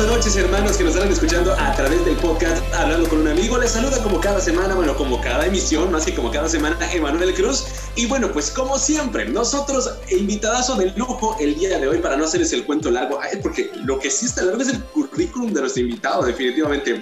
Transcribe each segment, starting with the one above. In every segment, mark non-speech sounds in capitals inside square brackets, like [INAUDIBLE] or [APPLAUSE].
buenas noches, hermanos que nos están escuchando a través del podcast Hablando con un amigo. Les saluda como cada semana, bueno, como cada emisión, más que como cada semana, Emanuel Cruz. Y bueno, pues como siempre, nosotros, invitadazo de lujo el día de hoy, para no hacerles el cuento largo, porque lo que sí está largo es el currículum de nuestro invitado, definitivamente.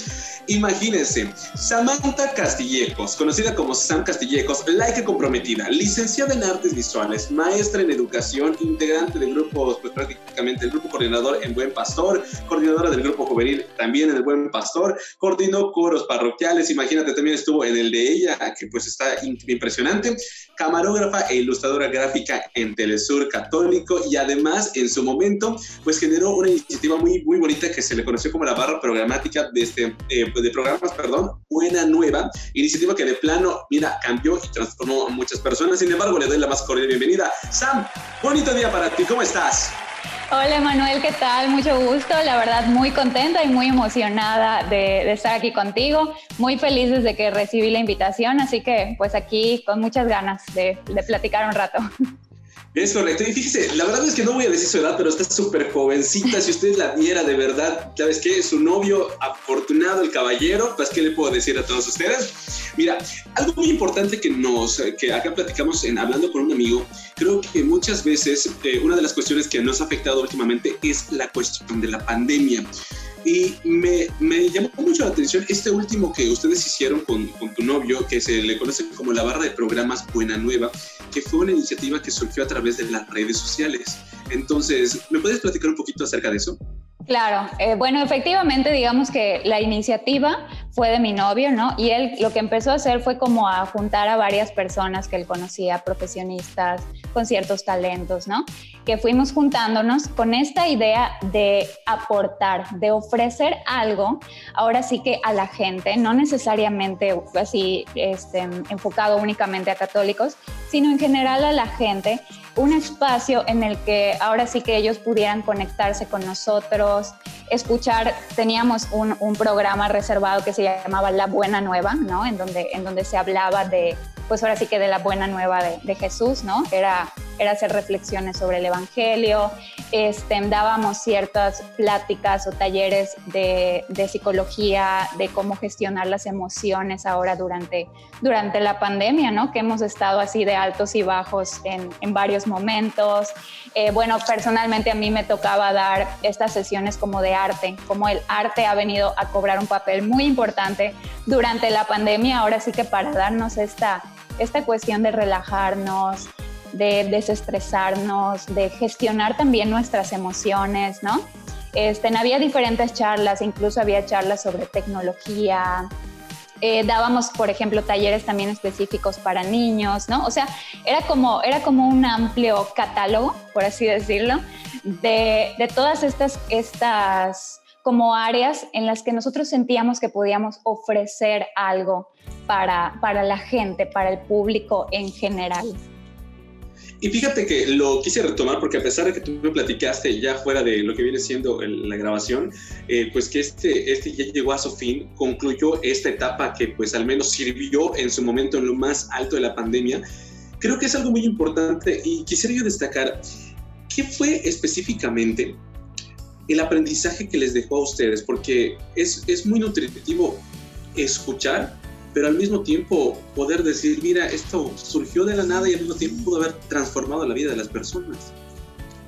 Imagínense, Samantha Castillejos, conocida como Sam Castillejos, laica comprometida, licenciada en artes visuales, maestra en educación, integrante del grupo, pues prácticamente el grupo coordinador en Buen Pastor, coordinadora del grupo juvenil también en el Buen Pastor, coordinó coros parroquiales, imagínate, también estuvo en el de ella, que pues está impresionante, camarógrafa e ilustradora gráfica en Telesur Católico y además en su momento pues generó una iniciativa muy, muy bonita que se le conoció como la barra programática de, este, eh, de programas, perdón, Buena Nueva, iniciativa que de plano, mira, cambió y transformó a muchas personas. Sin embargo, le doy la más cordial bienvenida. Sam, bonito día para ti, ¿cómo estás? Hola Manuel, ¿qué tal? Mucho gusto, la verdad muy contenta y muy emocionada de, estar aquí contigo, muy feliz desde que recibí la invitación, así que pues aquí con muchas ganas de, de platicar un rato. [LAUGHS] Es correcto. Y fíjese, la verdad es que no voy a decir su edad, pero está súper jovencita. Si usted la viera de verdad, ¿sabes qué? Su novio afortunado, el caballero, pues, ¿qué le puedo decir a todos ustedes? Mira, algo muy importante que nos, que acá platicamos en Hablando con un amigo, creo que muchas veces eh, una de las cuestiones que nos ha afectado últimamente es la cuestión de la pandemia. Y me, llamó mucho la atención este último que ustedes hicieron con, con, tu novio, que se le conoce como la barra de programas Buena Nueva, que fue una iniciativa que surgió a través de las redes sociales. Entonces, ¿me puedes platicar un poquito acerca de eso? Claro, eh, bueno, efectivamente, digamos que la iniciativa fue de mi novio, ¿no? Y él lo que empezó a hacer fue como a juntar a varias personas que él conocía, profesionistas con ciertos talentos, ¿no? Que fuimos juntándonos con esta idea de aportar, de ofrecer algo, ahora sí que a la gente, no necesariamente así este, enfocado únicamente a católicos, sino en general a la gente un espacio en el que ahora sí que ellos pudieran conectarse con nosotros, escuchar, teníamos un, programa reservado que se llamaba La Buena Nueva, ¿no? En donde, en donde se hablaba de, pues ahora sí que de la Buena Nueva de, de Jesús, ¿no? Era era hacer reflexiones sobre el Evangelio, este, dábamos ciertas pláticas o talleres de, psicología, de cómo gestionar las emociones ahora durante, durante la pandemia, ¿no? Que hemos estado así de altos y bajos en, en varios momentos. Eh, bueno, personalmente a mí me tocaba dar estas sesiones como de arte, como el arte ha venido a cobrar un papel muy importante durante la pandemia, ahora sí que para darnos esta, esta cuestión de relajarnos, de desestresarnos, de gestionar también nuestras emociones, ¿no? Este, había diferentes charlas, incluso había charlas sobre tecnología, eh, dábamos, por ejemplo, talleres también específicos para niños, ¿no? O sea, era como, era como un amplio catálogo, por así decirlo, de, de todas estas, estas como áreas en las que nosotros sentíamos que podíamos ofrecer algo para, para la gente, para el público en general. Y fíjate que lo quise retomar porque a pesar de que tú me platicaste ya fuera de lo que viene siendo la grabación, eh, pues que este, este ya llegó a su fin, concluyó esta etapa que pues al menos sirvió en su momento en lo más alto de la pandemia, creo que es algo muy importante y quisiera yo destacar qué fue específicamente el aprendizaje que les dejó a ustedes, porque es, es muy nutritivo escuchar pero al mismo tiempo poder decir, mira, esto surgió de la nada y al mismo tiempo pudo haber transformado la vida de las personas.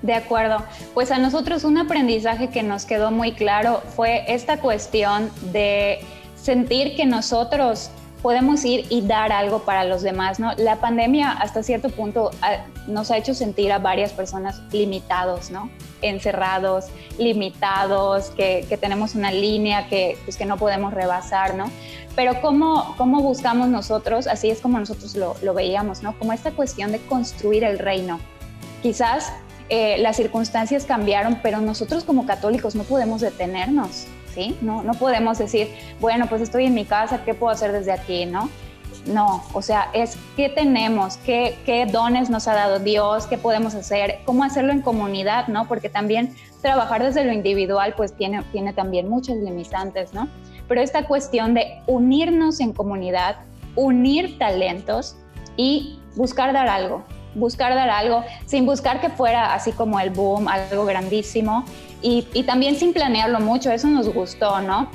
De acuerdo, pues a nosotros un aprendizaje que nos quedó muy claro fue esta cuestión de sentir que nosotros podemos ir y dar algo para los demás, ¿no? La pandemia hasta cierto punto ah, nos ha hecho sentir a varias personas limitados, ¿no? Encerrados, limitados, que, tenemos una línea que, pues, que no podemos rebasar, ¿no? Pero ¿cómo, cómo buscamos nosotros? Así es como nosotros lo, lo veíamos, ¿no? Como esta cuestión de construir el reino. Quizás eh, las circunstancias cambiaron, pero nosotros como católicos no podemos detenernos, no podemos decir, bueno, pues estoy en mi casa, ¿qué puedo hacer desde aquí, no? No, o sea, es qué tenemos, qué, qué dones nos ha dado Dios, qué podemos hacer, cómo hacerlo en comunidad, ¿no? Porque también trabajar desde lo individual, pues tiene, tiene también muchos limitantes, ¿no? Pero esta cuestión de unirnos en comunidad, unir talentos y buscar dar algo, buscar dar algo, sin buscar que fuera así como el boom, algo grandísimo, y, y también sin planearlo mucho, eso nos gustó, ¿no?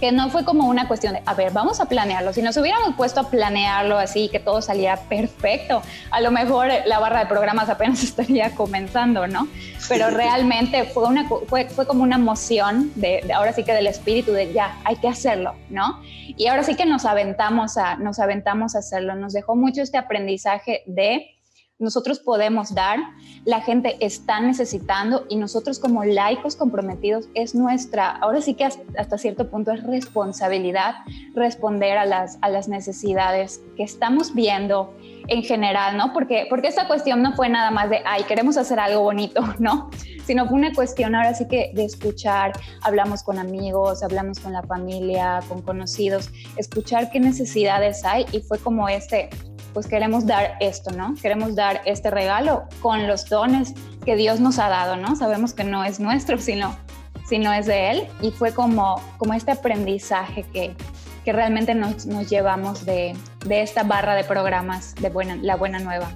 que no fue como una cuestión de, a ver, vamos a planearlo. Si nos hubiéramos puesto a planearlo así, que todo salía perfecto, a lo mejor la barra de programas apenas [LAUGHS] estaría comenzando, ¿no? Pero realmente fue, una, fue, fue como una emoción de, ahora sí que del espíritu de ya, hay que hacerlo, ¿no? Y ahora sí que nos aventamos a, nos aventamos a hacerlo. Nos dejó mucho este aprendizaje de nosotros podemos dar, la gente está necesitando y nosotros como laicos comprometidos es nuestra, ahora sí que hasta cierto punto es responsabilidad responder a las, a las necesidades que estamos viendo en general, ¿no? Porque, porque esta cuestión no fue nada más de, ay, queremos hacer algo bonito, [LAUGHS] ¿no? Sino fue una cuestión ahora sí que de escuchar, hablamos con amigos, hablamos con la familia, con conocidos, escuchar qué necesidades hay y fue como este, pues queremos dar esto, ¿no? Queremos dar este regalo con los dones que Dios nos ha dado, ¿no? Sabemos que no es nuestro, sino, sino es de Él. Y fue como, como este aprendizaje que, que realmente nos, nos llevamos de, de, esta barra de programas de buena, La Buena Nueva.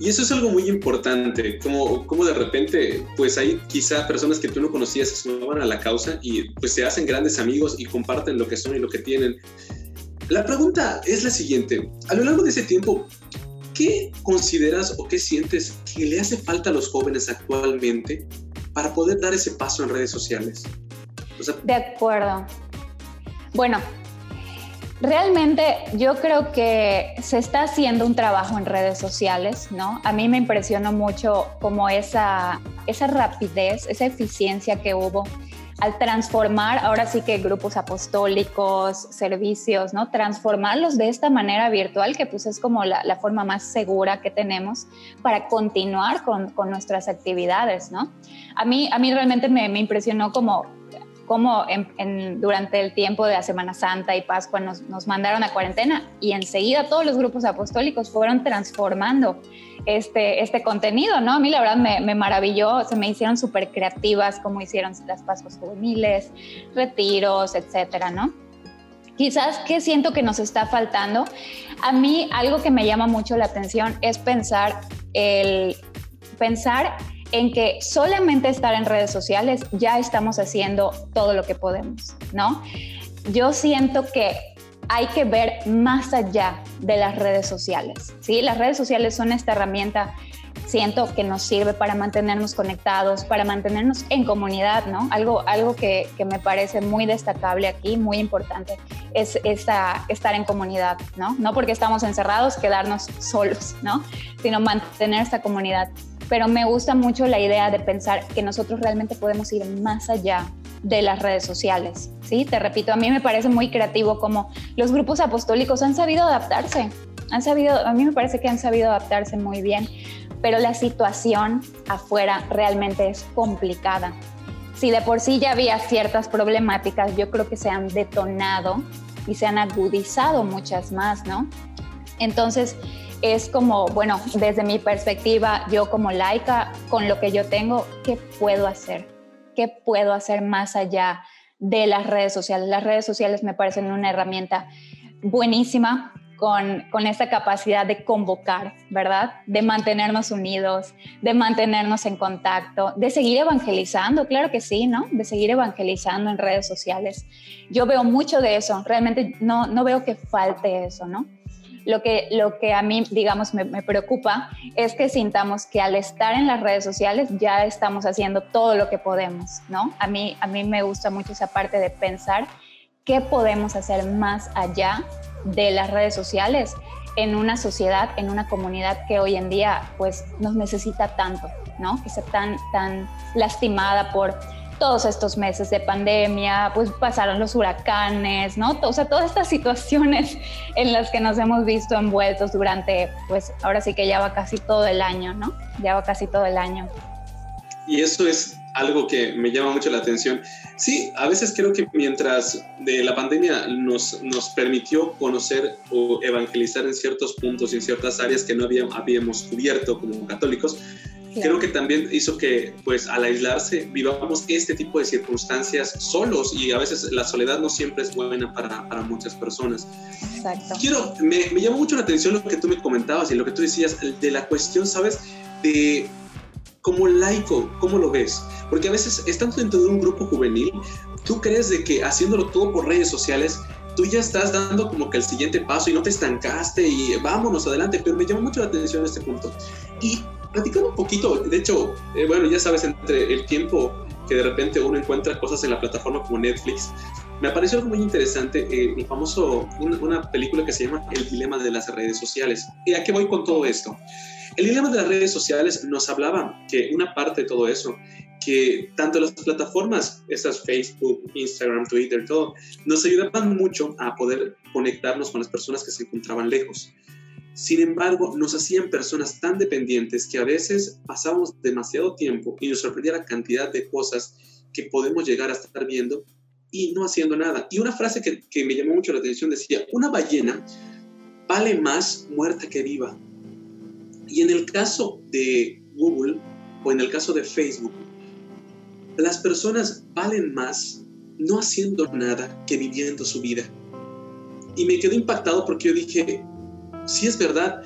Y eso es algo muy importante, como, como de repente, pues hay quizá personas que tú no conocías se suman a la causa y pues se hacen grandes amigos y comparten lo que son y lo que tienen. La pregunta es la siguiente. A lo largo de ese tiempo, ¿qué consideras o qué sientes que le hace falta a los jóvenes actualmente para poder dar ese paso en redes sociales? de acuerdo. Bueno, realmente yo creo que se está haciendo un trabajo en redes sociales, ¿no? A mí me impresionó mucho como esa, esa rapidez, esa eficiencia que hubo al transformar ahora sí que grupos apostólicos, servicios, ¿no? Transformarlos de esta manera virtual, que pues es como la, forma más segura que tenemos para continuar con, con, nuestras actividades, ¿no? A mí, a mí realmente me, me impresionó como cómo en, durante el tiempo de la Semana Santa y Pascua nos, nos, mandaron a cuarentena y enseguida todos los grupos apostólicos fueron transformando este, este contenido, ¿no? A mí la verdad me, me maravilló, se me hicieron súper creativas como hicieron las Pascuas juveniles, retiros, etcétera, ¿no? Quizás que siento que nos está faltando. A mí algo que me llama mucho la atención es pensar el pensar en que solamente estar en redes sociales ya estamos haciendo todo lo que podemos, ¿no? Yo siento que hay que ver más allá de las redes sociales, ¿sí? Las redes sociales son esta herramienta siento que nos sirve para mantenernos conectados, para mantenernos en comunidad, ¿no? Algo, algo que, me parece muy destacable aquí, muy importante, es esta, estar en comunidad, ¿no? No porque estamos encerrados, quedarnos solos, ¿no? Sino mantener esta comunidad pero me gusta mucho la idea de pensar que nosotros realmente podemos ir más allá de las redes sociales. ¿sí? Te repito, a mí me parece muy creativo como los grupos apostólicos han sabido adaptarse, han sabido, a mí me parece que han sabido adaptarse muy bien, pero la situación afuera realmente es complicada. Si de por sí ya había ciertas problemáticas, yo creo que se han detonado y se han agudizado muchas más, ¿no? Entonces, es como, bueno, desde mi perspectiva, yo como laica, con lo que yo tengo, ¿qué puedo hacer? ¿Qué puedo hacer más allá de las redes sociales? Las redes sociales me parecen una herramienta buenísima con, con, esta capacidad de convocar, ¿verdad? De mantenernos unidos, de mantenernos en contacto, de seguir evangelizando, claro que sí, ¿no? De seguir evangelizando en redes sociales. Yo veo mucho de eso, realmente no, no veo que falte eso, ¿no? Lo que, lo que a mí, digamos, me, preocupa es que sintamos que al estar en las redes sociales ya estamos haciendo todo lo que podemos, ¿no? A mí, a mí me gusta mucho esa parte de pensar qué podemos hacer más allá de las redes sociales en una sociedad, en una comunidad que hoy en día pues nos necesita tanto, ¿no? Que está tan, tan lastimada por todos estos meses de pandemia, pues pasaron los huracanes, ¿no? O sea, todas estas [LAUGHS] situaciones en las que nos hemos visto envueltos durante, pues ahora sí que ya va casi todo el año, ¿no? Ya va casi todo el año. Y eso es algo que me llama mucho la atención. Sí, a veces creo que mientras de la pandemia nos, nos permitió conocer o evangelizar en ciertos puntos y en ciertas áreas que no habíamos, habíamos cubierto como católicos, creo que también hizo que, pues, al aislarse, vivamos este tipo de circunstancias solos y a veces la soledad no siempre es buena para, para muchas personas. Exacto. Quiero, me, me llamó mucho la atención lo que tú me comentabas y lo que tú decías de la cuestión, ¿sabes? De como laico, ¿cómo lo ves? Porque a veces, estando dentro de un grupo juvenil, tú crees de que haciéndolo todo por redes sociales, tú ya estás dando como que el siguiente paso y no te estancaste y vámonos adelante, pero me llama mucho la atención este punto. Y platicando un poquito, de hecho, eh, bueno, ya sabes, entre el tiempo que de repente uno encuentra cosas en la plataforma como Netflix, me apareció algo muy interesante, eh, el famoso, una, una película que se llama El dilema de las redes sociales. ¿Y a qué voy con todo esto? El dilema de las redes sociales nos hablaba que una parte de todo eso, que tanto las plataformas, esas Facebook, Instagram, Twitter, todo, nos ayudaban mucho a poder conectarnos con las personas que se encontraban lejos. Sin embargo, nos hacían personas tan dependientes que a veces pasábamos demasiado tiempo y nos sorprendía la cantidad de cosas que podemos llegar a estar viendo y no haciendo nada. Y una frase que, que me llamó mucho la atención decía, una ballena vale más muerta que viva. Y en el caso de Google o en el caso de Facebook, las personas valen más no haciendo nada que viviendo su vida. Y me quedé impactado porque yo dije, si es verdad,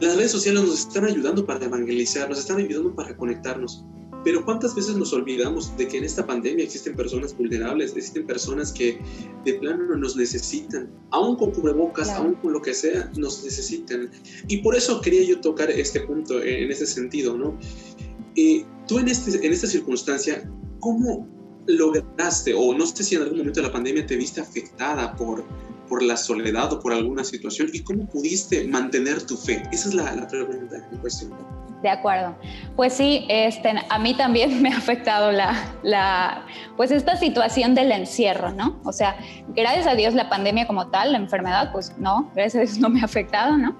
las redes sociales nos están ayudando para evangelizar, nos están ayudando para conectarnos, pero ¿cuántas veces nos olvidamos de que en esta pandemia existen personas vulnerables, existen personas que de plano nos necesitan, aún con cubrebocas, aún con lo que sea, nos necesitan? Y por eso quería yo tocar este punto en ese sentido, ¿no? Eh, tú en, este, en esta circunstancia, ¿cómo lograste, o no sé si en algún momento de la pandemia te viste afectada por, por la soledad o por alguna situación, y cómo pudiste mantener tu fe? Esa es la, la pregunta en cuestión. De acuerdo. Pues sí, este, a mí también [LAUGHS] me ha afectado la, la, pues esta situación del encierro, ¿no? O sea, gracias a Dios la pandemia como tal, la enfermedad, pues no, gracias a Dios no me ha afectado, ¿no?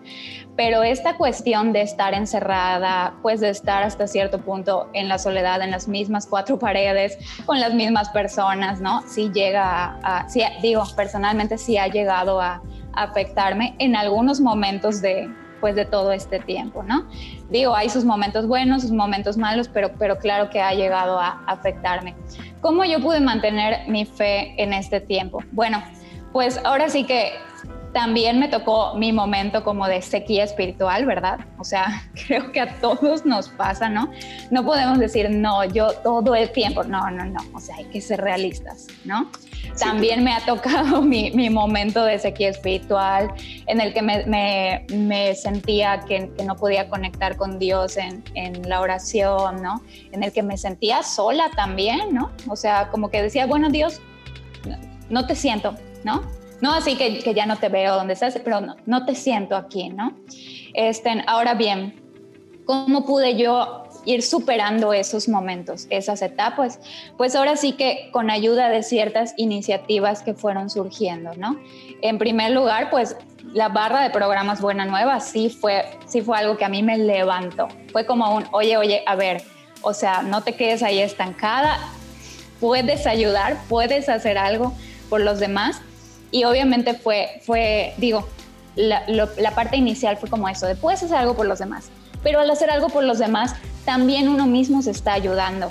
Pero esta cuestión de estar encerrada, pues de estar hasta cierto punto en la soledad, en las mismas cuatro [LAUGHS] paredes, con las mismas personas, ¿no? Sí llega a, sí, digo, personalmente sí ha llegado a afectarme en algunos momentos de, pues de todo este tiempo, ¿no? Digo, hay sus momentos buenos, sus momentos malos, pero, pero claro que ha llegado a afectarme. ¿Cómo yo pude mantener mi fe en este tiempo? Bueno, pues ahora sí que también me tocó mi momento como de sequía espiritual, ¿verdad? O sea, [LAUGHS] creo que a todos nos pasa, ¿no? No podemos decir, no, yo todo el tiempo, no, no, no, o sea, hay que ser realistas, ¿no? También me ha tocado [LAUGHS] mi, mi, momento de sequía espiritual en el que me, me, me sentía que, que, no podía conectar con Dios en, en, la oración, ¿no? En el que me sentía sola también, ¿no? O sea, como que decía, bueno, Dios, no te siento, ¿no? No así que, ya no te veo donde estás, pero no, no te siento aquí, ¿no? Este, ahora bien, ¿cómo pude yo ir superando esos momentos, esas etapas? Pues ahora sí que con ayuda de ciertas iniciativas que fueron surgiendo, ¿no? En primer lugar, pues la barra de programas Buena Nueva sí fue, sí fue algo que a mí me levantó. Fue como un, oye, oye, a ver, o sea, no te quedes ahí estancada, puedes ayudar, puedes hacer algo por los demás y obviamente fue, fue digo, la, parte inicial fue como eso, de puedes hacer algo por los demás, pero al hacer algo por los demás, también uno mismo se está ayudando,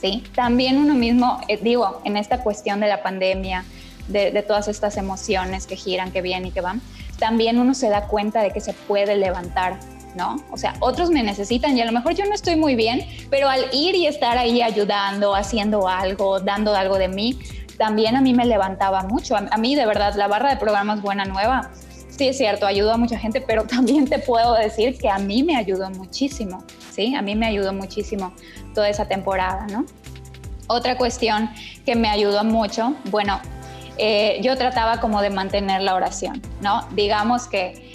¿sí? También uno mismo, eh, digo, en esta cuestión de la pandemia, de, de, todas estas emociones que giran, que vienen y que van, también uno se da cuenta de que se puede levantar, ¿no? O sea, otros me necesitan y a lo mejor yo no estoy muy bien, pero al ir y estar ahí ayudando, haciendo algo, dando algo de mí, también a mí me levantaba mucho. A, mí, de verdad, la barra de programas Buena Nueva, sí es cierto, ayudó a mucha gente, pero [LAUGHS] también te puedo decir que a mí me ayudó muchísimo, ¿sí? A mí me ayudó muchísimo toda esa temporada, ¿no? Otra cuestión que me ayudó mucho, bueno, eh, yo trataba como de mantener la oración, ¿no? Digamos que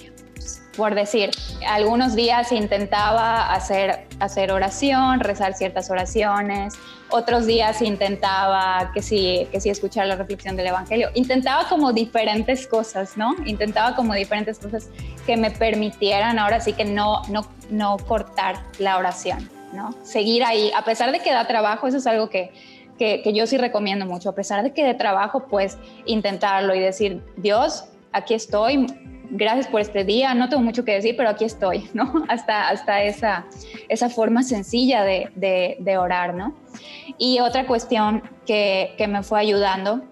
por decir, algunos días intentaba hacer, hacer oración, rezar ciertas oraciones, otros días intentaba que sí, que sí escuchar la reflexión del Evangelio, intentaba como diferentes cosas, ¿no? Intentaba como diferentes cosas que me permitieran ahora sí que no, no, no cortar la oración, ¿no? Seguir ahí, a pesar de que da trabajo, eso es algo que, que, que yo sí recomiendo mucho, a pesar de que de trabajo, pues intentarlo y decir, Dios, aquí estoy, gracias por este día, no tengo mucho que decir, pero aquí estoy, [LAUGHS] ¿no? Hasta, hasta esa, esa forma sencilla de, de, orar, ¿no? Y otra cuestión que, que me fue ayudando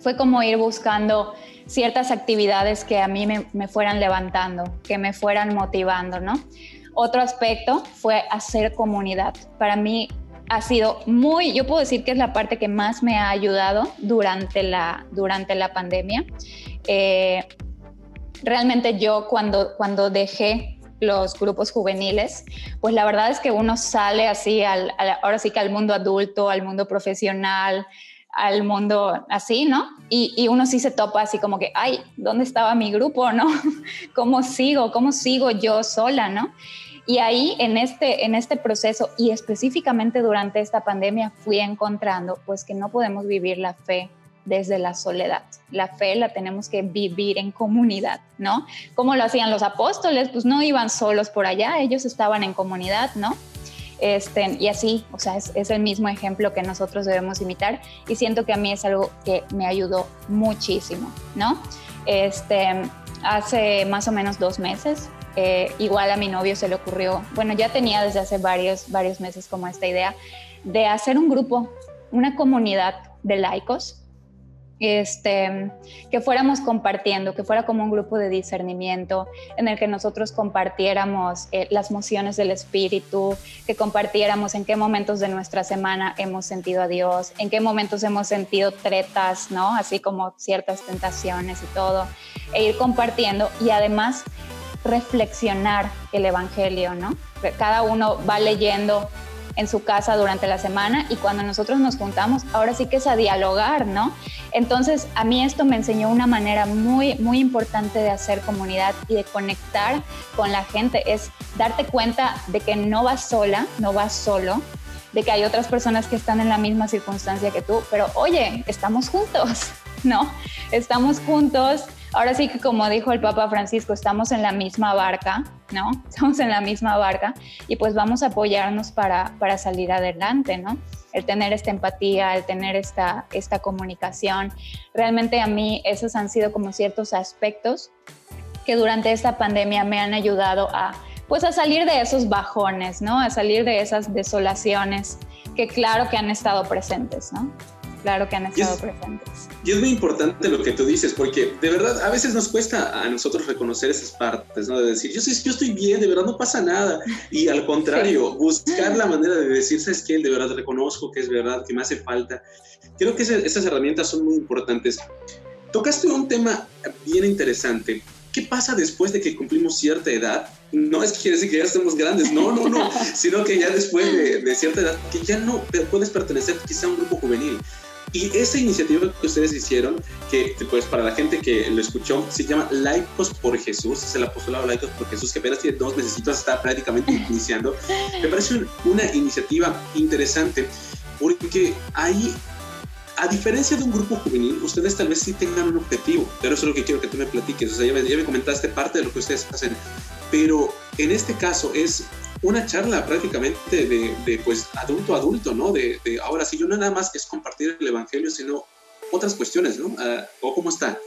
fue como ir buscando ciertas actividades que a mí me, me, fueran levantando, que me fueran motivando, ¿no? Otro aspecto fue hacer comunidad. Para mí ha sido muy, yo puedo decir que es la parte que más me ha ayudado durante la, durante la pandemia. Eh, realmente yo cuando, cuando dejé los grupos juveniles, pues la verdad es que uno sale así, al, ahora sí que al mundo adulto, al mundo profesional, al mundo así, ¿no? Y, y, uno sí se topa así como que, ay, ¿dónde estaba mi grupo, no? [LAUGHS] ¿Cómo sigo? ¿Cómo sigo yo sola, no? Y ahí en este, en este proceso y específicamente durante esta pandemia fui encontrando pues que no podemos vivir la fe desde la soledad. La fe la tenemos que vivir en comunidad, ¿no? Como lo hacían los apóstoles, pues no iban solos por allá, ellos estaban en comunidad, ¿no? Este, y así, o sea, es, el mismo ejemplo que nosotros debemos imitar y siento que a mí es algo que me ayudó muchísimo, ¿no? Este, hace más o menos dos meses eh, igual a mi novio se le ocurrió, bueno, ya tenía desde hace varios, varios meses como esta idea de hacer un grupo, una comunidad de laicos, este, que fuéramos compartiendo, que fuera como un grupo de discernimiento en el que nosotros compartiéramos eh, las mociones del Espíritu, que compartiéramos en qué momentos de nuestra semana hemos sentido a Dios, en qué momentos hemos sentido tretas, ¿no? Así como ciertas tentaciones y todo, e ir compartiendo y además reflexionar el Evangelio, ¿no? Cada uno va leyendo en su casa durante la semana y cuando nosotros nos juntamos, ahora sí que es a dialogar, ¿no? Entonces, a mí esto me enseñó una manera muy, muy importante de hacer comunidad y de conectar con la gente, es darte cuenta de que no vas sola, no vas solo, de que hay otras personas que están en la misma circunstancia que tú, pero oye, estamos juntos, [LAUGHS] ¿no? Estamos juntos ahora sí que como dijo el Papa Francisco, estamos en la misma barca, ¿no? [LAUGHS] Estamos en la misma barca y pues vamos a apoyarnos para, para salir adelante, ¿no? El tener esta empatía, el tener esta, esta comunicación. Realmente a mí esos han sido como ciertos aspectos que durante esta pandemia me han ayudado a pues a salir de esos bajones, ¿no? A salir de esas desolaciones que claro que han estado presentes, ¿no? Claro que han estado presentes. Y es muy importante lo que tú dices, porque de verdad a veces nos cuesta a nosotros reconocer esas partes, ¿no? De decir, yo, yo estoy bien, de verdad no pasa nada. Y al contrario, buscar la manera de decir, ¿sabes qué? De verdad reconozco que es verdad, que me hace falta. Creo que esas herramientas son muy importantes. Tocaste un tema bien interesante. ¿Qué pasa después de que cumplimos cierta edad? No es que quiere decir que ya estemos grandes, no, no, no, [LAUGHS] sino que ya después de, de cierta edad, que ya no puedes pertenecer quizá a un grupo juvenil y esa iniciativa que ustedes hicieron, que pues para la gente que lo escuchó, se llama Laicos por Jesús, es el apostolado Laicos por Jesús, que apenas tiene dos meses, está prácticamente [LAUGHS] iniciando. Me parece una iniciativa interesante porque ahí a diferencia de un grupo juvenil, ustedes tal vez sí tengan un objetivo, pero eso es lo que quiero que tú me platiques. O sea, ya me, ya me, comentaste parte de lo que ustedes hacen, pero en este caso es una charla prácticamente de, pues adulto a adulto, ¿no? De, ahora sí, yo no nada más es compartir el Evangelio, sino otras cuestiones, ¿no? Ah, ¿O cómo está?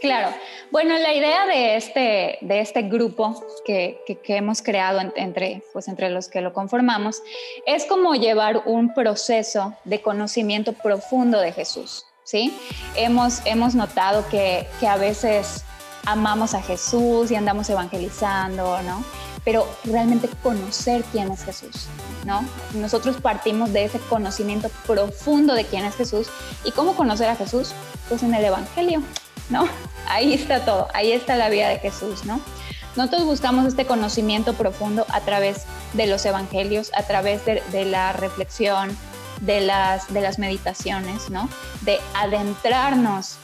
Claro. Bueno, la idea de este, de este grupo que, que, hemos creado entre, pues entre los que lo conformamos es como llevar un proceso de conocimiento profundo de Jesús, ¿sí? Hemos, hemos notado que, que a veces amamos a Jesús y andamos evangelizando, ¿no? Pero realmente conocer quién es Jesús, ¿no? Nosotros partimos de ese conocimiento profundo de quién es Jesús y cómo conocer a Jesús, pues en el Evangelio, ¿no? [LAUGHS] Ahí está todo, ahí está la vida de Jesús, ¿no? Nosotros buscamos este conocimiento profundo a través de los evangelios, a través de, la reflexión, de las, de las meditaciones, ¿no? De adentrarnos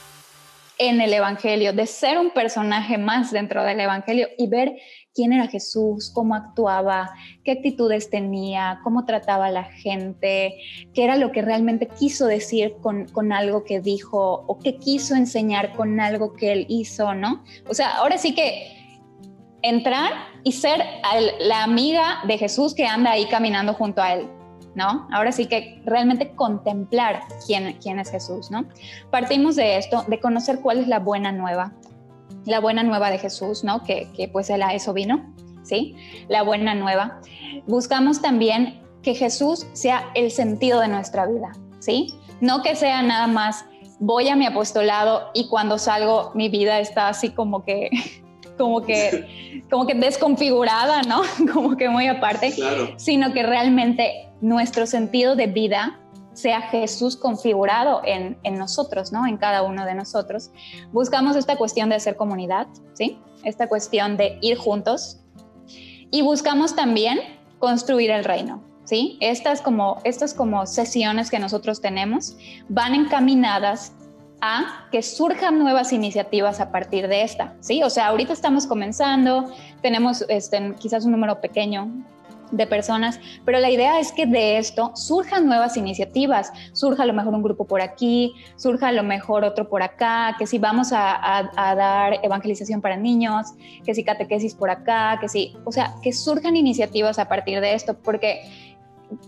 en el Evangelio, de ser un personaje más dentro del Evangelio y ver quién era Jesús, cómo actuaba, qué actitudes tenía, cómo trataba a la gente, qué era lo que realmente quiso decir con, con algo que dijo o qué quiso enseñar con algo que él hizo, ¿no? O sea, ahora sí que entrar y ser la amiga de Jesús que anda ahí caminando junto a él. ¿No? Ahora sí que realmente contemplar quién, quién es Jesús, ¿no? Partimos de esto, de conocer cuál es la buena nueva, la buena nueva de Jesús, ¿no? Que, que pues él a eso vino, ¿sí? La buena nueva. Buscamos también que Jesús sea el sentido de nuestra vida, ¿sí? No que sea nada más voy a mi apostolado y cuando salgo mi vida está así como que [LAUGHS] como que [LAUGHS] como que desconfigurada, ¿no? [LAUGHS] Como que muy aparte, sino que realmente nuestro sentido de vida sea Jesús configurado en, en, nosotros, ¿no? En cada uno de nosotros. Buscamos esta cuestión de hacer comunidad, ¿sí? Esta cuestión de ir juntos. Y buscamos también construir el reino, ¿sí? Estas como, estas como sesiones que nosotros tenemos van encaminadas a que surjan nuevas iniciativas a partir de esta, ¿sí? O sea, ahorita estamos comenzando, tenemos este, quizás un número pequeño de personas, pero la idea es que de esto surjan nuevas iniciativas, surja a lo mejor un grupo por aquí, surja a lo mejor otro por acá, que si vamos a, a dar evangelización para niños, que si catequesis por acá, que si, o sea, que surjan iniciativas a partir de esto, porque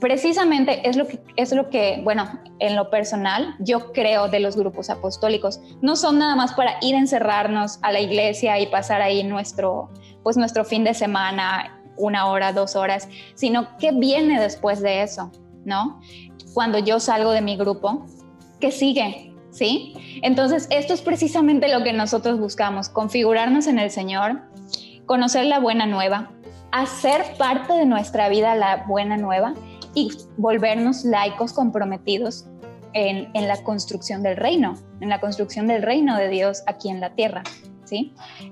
precisamente es lo que es lo que bueno en lo personal yo creo de los grupos apostólicos. No son nada más para ir a encerrarnos a la iglesia y pasar ahí nuestro pues nuestro fin de semana una hora dos horas sino qué viene después de eso no cuando yo salgo de mi grupo qué sigue sí entonces esto es precisamente lo que nosotros buscamos configurarnos en el Señor conocer la buena nueva hacer parte de nuestra vida la buena nueva y volvernos laicos comprometidos en, la construcción del reino, en la construcción del reino de Dios aquí en la tierra.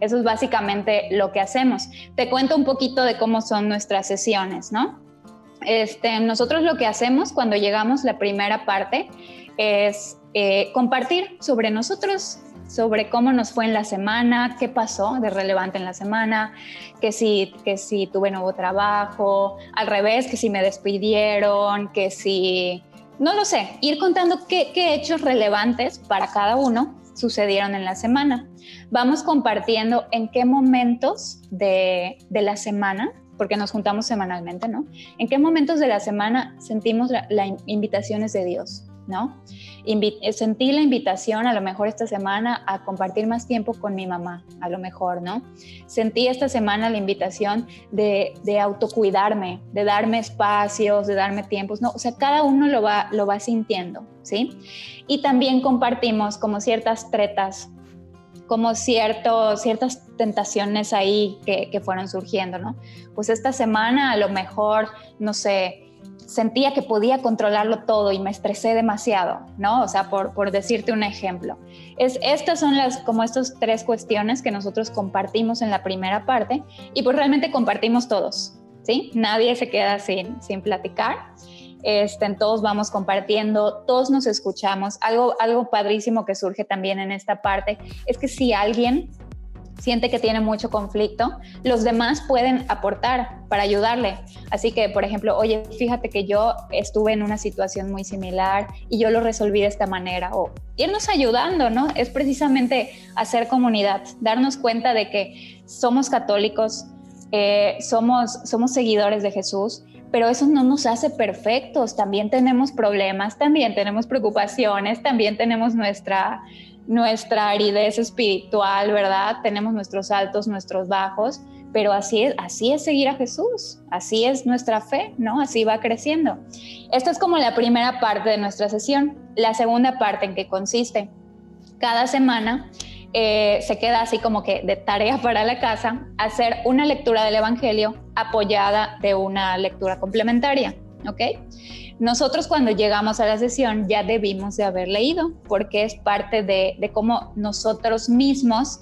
Eso es básicamente lo que hacemos. Te cuento un poquito de cómo son nuestras sesiones, ¿no? Este, nosotros lo que hacemos cuando llegamos la primera parte es eh, compartir sobre nosotros, sobre cómo nos fue en la semana, qué pasó de relevante en la semana, que si, que si tuve nuevo trabajo, al revés, que si me despidieron, que si, no lo sé, ir contando qué, hechos relevantes para cada uno sucedieron en la semana. Vamos compartiendo en qué momentos de, la semana porque nos juntamos semanalmente, ¿no? ¿En qué momentos de la semana sentimos las invitaciones de Dios? ¿No? Eh, sentí la invitación a lo mejor esta semana a compartir más tiempo con mi mamá, a lo mejor, ¿no? Sentí esta semana la invitación de, de autocuidarme, de darme espacios, de darme tiempos, ¿no? O sea, cada uno lo va, lo va sintiendo, ¿sí? Y también compartimos como ciertas tretas como cierto, ciertas tentaciones ahí que, que, fueron surgiendo, ¿no? Pues esta semana a lo mejor, no sé, sentía que podía controlarlo todo y me estresé demasiado, ¿no? O sea, por, por decirte un ejemplo. Es, estas son las, como estas tres cuestiones que nosotros compartimos en la primera parte y pues realmente compartimos todos, ¿sí? Nadie se queda sin, sin platicar. Este, todos vamos compartiendo, todos nos escuchamos. Algo, algo padrísimo que surge también en esta parte es que si alguien siente que tiene mucho conflicto, los demás pueden aportar para ayudarle. Así que, por ejemplo, oye, fíjate que yo estuve en una situación muy similar y yo lo resolví de esta manera. O irnos ayudando, ¿no? Es precisamente hacer comunidad, darnos cuenta de que somos católicos, eh, somos, somos seguidores de Jesús, pero eso no nos hace perfectos. También tenemos problemas, también tenemos preocupaciones, también tenemos nuestra nuestra aridez espiritual, ¿verdad? Tenemos nuestros altos, nuestros bajos, pero así es, así es seguir a Jesús, así es nuestra fe, ¿no? Así va creciendo. Esta es como la primera parte de nuestra sesión. La segunda parte en que consiste, cada semana eh, se queda así como que de tarea para la casa, hacer una lectura del Evangelio apoyada de una lectura complementaria, ¿ok? Nosotros cuando llegamos a la sesión ya debimos de haber leído, porque es parte de, cómo nosotros mismos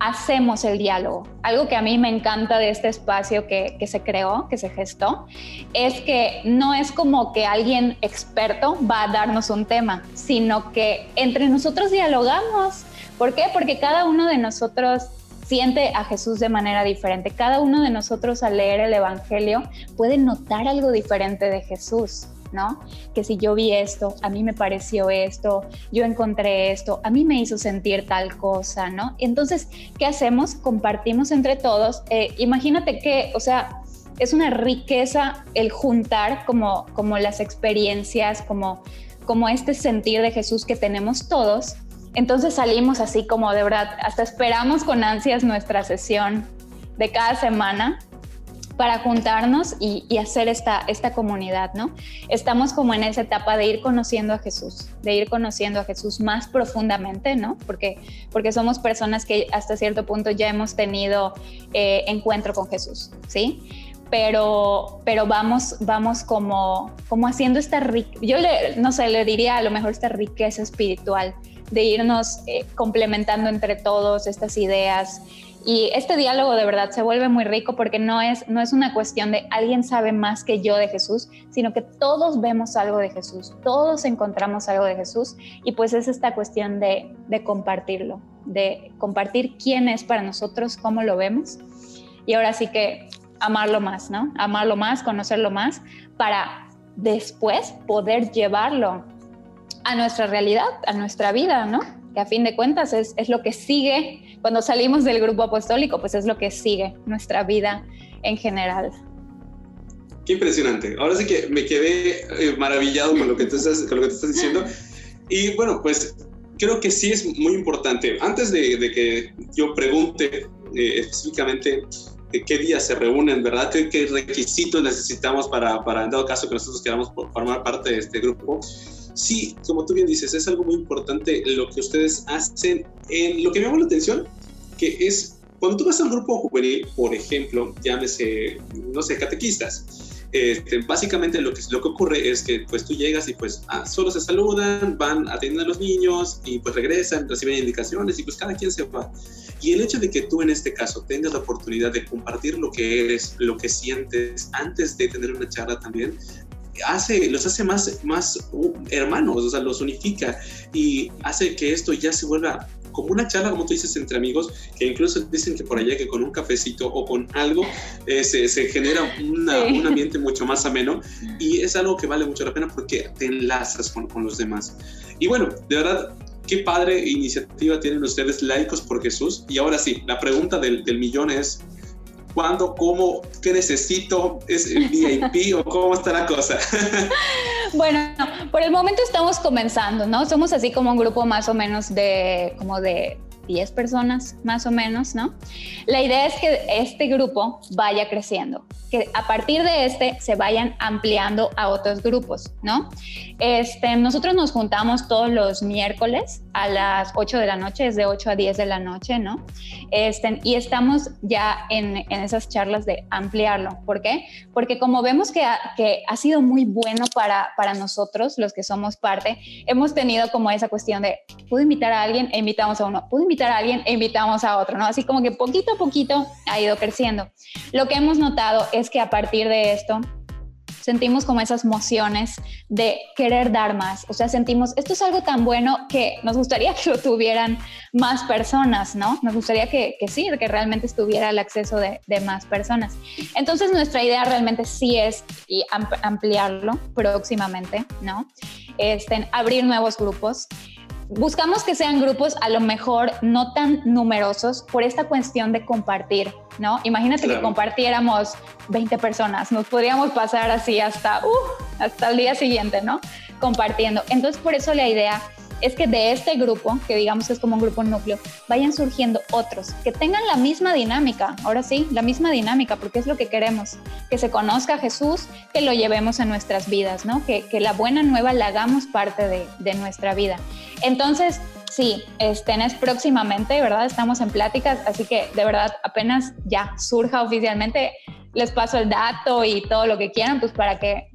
hacemos el diálogo. Algo que a mí me encanta de este espacio que, que, se creó, que se gestó, es que no es como que alguien experto va a darnos un tema, sino que entre nosotros dialogamos. ¿Por qué? Porque cada uno de nosotros siente a Jesús de manera diferente. Cada uno de nosotros al leer el Evangelio puede notar algo diferente de Jesús. ¿No? Que si yo vi esto, a mí me pareció esto, yo encontré esto, a mí me hizo sentir tal cosa, ¿no? Entonces, ¿qué hacemos? Compartimos entre todos. Eh, imagínate que, o sea, es una riqueza el juntar como, como las experiencias, como, como este sentir de Jesús que tenemos todos entonces salimos así como de verdad, hasta esperamos con ansias nuestra sesión de cada semana para juntarnos y, hacer esta, esta comunidad, ¿no? Estamos como en esa etapa de ir conociendo a Jesús, de ir conociendo a Jesús más profundamente, ¿no? Porque, porque somos personas que hasta cierto punto ya hemos tenido eh, encuentro con Jesús, ¿sí? Pero, pero vamos, vamos como, como haciendo esta, yo le, no sé, le diría a lo mejor esta riqueza espiritual de irnos eh, complementando entre todos estas ideas, y este diálogo de verdad se vuelve muy rico porque no es, no es una cuestión de alguien sabe más que yo de Jesús, sino que todos vemos algo de Jesús, todos encontramos algo de Jesús y pues es esta cuestión de, de compartirlo, de compartir quién es para nosotros, cómo lo vemos. Y ahora sí que amarlo más, ¿no? Amarlo más, conocerlo más para después poder llevarlo a nuestra realidad, a nuestra vida, ¿no? Que a fin de cuentas es, es lo que sigue cuando salimos del grupo apostólico, pues es lo que sigue nuestra vida en general. Qué impresionante. Ahora sí que me quedé eh, maravillado con lo, que tú estás, con lo que tú estás diciendo. Y bueno, pues creo que sí es muy importante. Antes de, que yo pregunte eh, específicamente qué días se reúnen, ¿verdad? ¿Qué, ¿Qué, requisitos necesitamos para, para, en dado caso que nosotros queramos formar parte de este grupo? sí, como tú bien dices, es algo muy importante lo que ustedes hacen. En lo que me llama la atención, que es cuando tú vas al grupo juvenil, por ejemplo, llámese, no sé, catequistas, este, básicamente lo que, lo que ocurre es que pues tú llegas y pues ah, solo se saludan, van, atienden a los niños y pues regresan, reciben indicaciones y pues cada quien se va. Y el hecho de que tú en este caso tengas la oportunidad de compartir lo que eres, lo que sientes antes de tener una charla también, hace, los hace más, más uh, hermanos, o sea, los unifica y hace que esto ya se vuelva como una charla, como tú dices, entre amigos, que incluso dicen que por allá que con un cafecito o con algo eh, se, se, genera un ambiente mucho más ameno [LAUGHS] y es algo que vale mucho la pena porque te enlazas con, con los demás. Y bueno, de verdad, qué padre iniciativa tienen ustedes, laicos por Jesús. Y ahora sí, la pregunta del, del millón es, ¿Cuándo? ¿Cómo? ¿Qué necesito? ¿Es VIP o cómo está la cosa? [LAUGHS] bueno, por el momento estamos comenzando, ¿no? Somos así como un grupo más o menos de, como de 10 personas más o menos, ¿no? La idea es que este grupo vaya creciendo, que a partir de este se vayan ampliando a otros grupos, ¿no? Este, nosotros nos juntamos todos los miércoles a las 8 de la noche, es de 8 a 10 de la noche, ¿no? Este, y estamos ya en, en esas charlas de ampliarlo. ¿Por qué? Porque como vemos que ha, que ha sido muy bueno para, para nosotros, los que somos parte, hemos tenido como esa cuestión de, ¿puedo invitar a alguien? E invitamos a uno. ¿Puedo invitar a alguien e invitamos a otro, ¿no? Así como que poquito a poquito ha ido creciendo. Lo que hemos notado es que a partir de esto sentimos como esas emociones de querer dar más. O sea, sentimos, esto es algo tan bueno que nos gustaría [LAUGHS] que lo tuvieran más personas, ¿no? Nos gustaría que, que sí, que realmente estuviera el acceso de, de, más personas. Entonces, nuestra idea realmente sí es y ampliarlo próximamente, ¿no? Este, abrir nuevos grupos buscamos que sean grupos a lo mejor no tan numerosos por esta cuestión de compartir, ¿no? Imagínate que compartiéramos 20 personas, nos podríamos pasar así hasta, uh, hasta el día siguiente, ¿no? Compartiendo. Entonces, por eso la idea es que de este grupo, que digamos que es como un grupo núcleo, vayan surgiendo otros que tengan la misma dinámica, ahora sí, la misma dinámica, porque es lo que queremos, que se conozca a Jesús, que lo llevemos en nuestras vidas, ¿no? Que, que la buena nueva la hagamos parte de, de nuestra vida. Entonces, sí, estén es próximamente, ¿verdad? Estamos en pláticas, así que de verdad apenas ya surja oficialmente, les paso el dato y todo lo que quieran, pues para que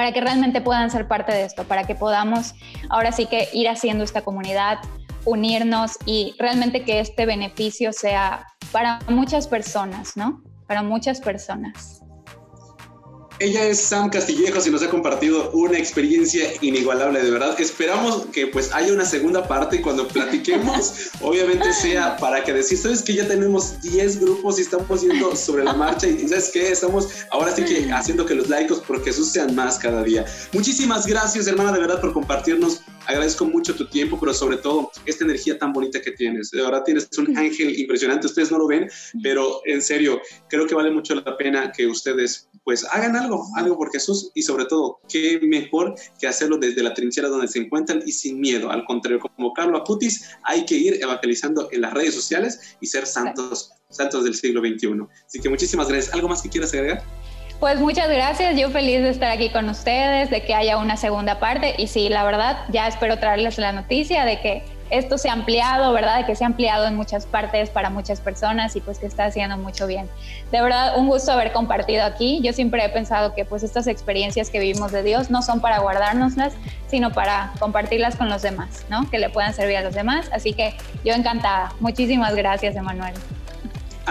para que realmente puedan ser parte de esto, para que podamos ahora sí que ir haciendo esta comunidad, unirnos y realmente que este beneficio sea para muchas personas, ¿no? Para muchas personas. Ella es Sam Castillejos y nos ha compartido una experiencia inigualable, de verdad. Esperamos que pues haya una segunda parte y cuando platiquemos, [LAUGHS] obviamente sea para que decir, sabes que ya tenemos 10 grupos y estamos yendo sobre la marcha y sabes que estamos ahora sí que haciendo que los laicos por Jesús sean más cada día. Muchísimas gracias, hermana, de verdad, por compartirnos agradezco mucho tu tiempo, pero sobre todo esta energía tan bonita que tienes. De verdad tienes un ángel impresionante, ustedes no lo ven, pero en serio, creo que vale mucho la pena que ustedes pues hagan algo, algo por Jesús y sobre todo, qué mejor que hacerlo desde la trinchera donde se encuentran y sin miedo. Al contrario, como Carlos Acutis, hay que ir evangelizando en las redes sociales y ser santos, santos del siglo XXI. Así que muchísimas gracias. ¿Algo más que quieras agregar? Pues muchas gracias, yo feliz de estar aquí con ustedes, de que haya una segunda parte y sí, la verdad, ya espero traerles la noticia de que esto se ha ampliado, ¿verdad? De que se ha ampliado en muchas partes para muchas personas y pues que está haciendo mucho bien. De verdad, un gusto haber compartido aquí. Yo siempre he pensado que pues estas experiencias que vivimos de Dios no son para guardárnoslas, sino para compartirlas con los demás, ¿no? Que le puedan servir a los demás. Así que yo encantada. Muchísimas gracias, Emanuel.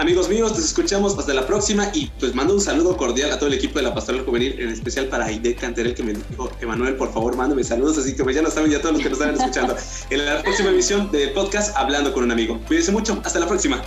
Amigos míos, nos escuchamos hasta la próxima y pues mando un saludo cordial a todo el equipo de la Pastoral Juvenil, en especial para Aide Canterel que me dijo, Emanuel, por favor, mándame saludos, así que pues ya lo saben ya todos los que nos están escuchando. En la próxima emisión del podcast Hablando con un amigo. Cuídense mucho, hasta la próxima.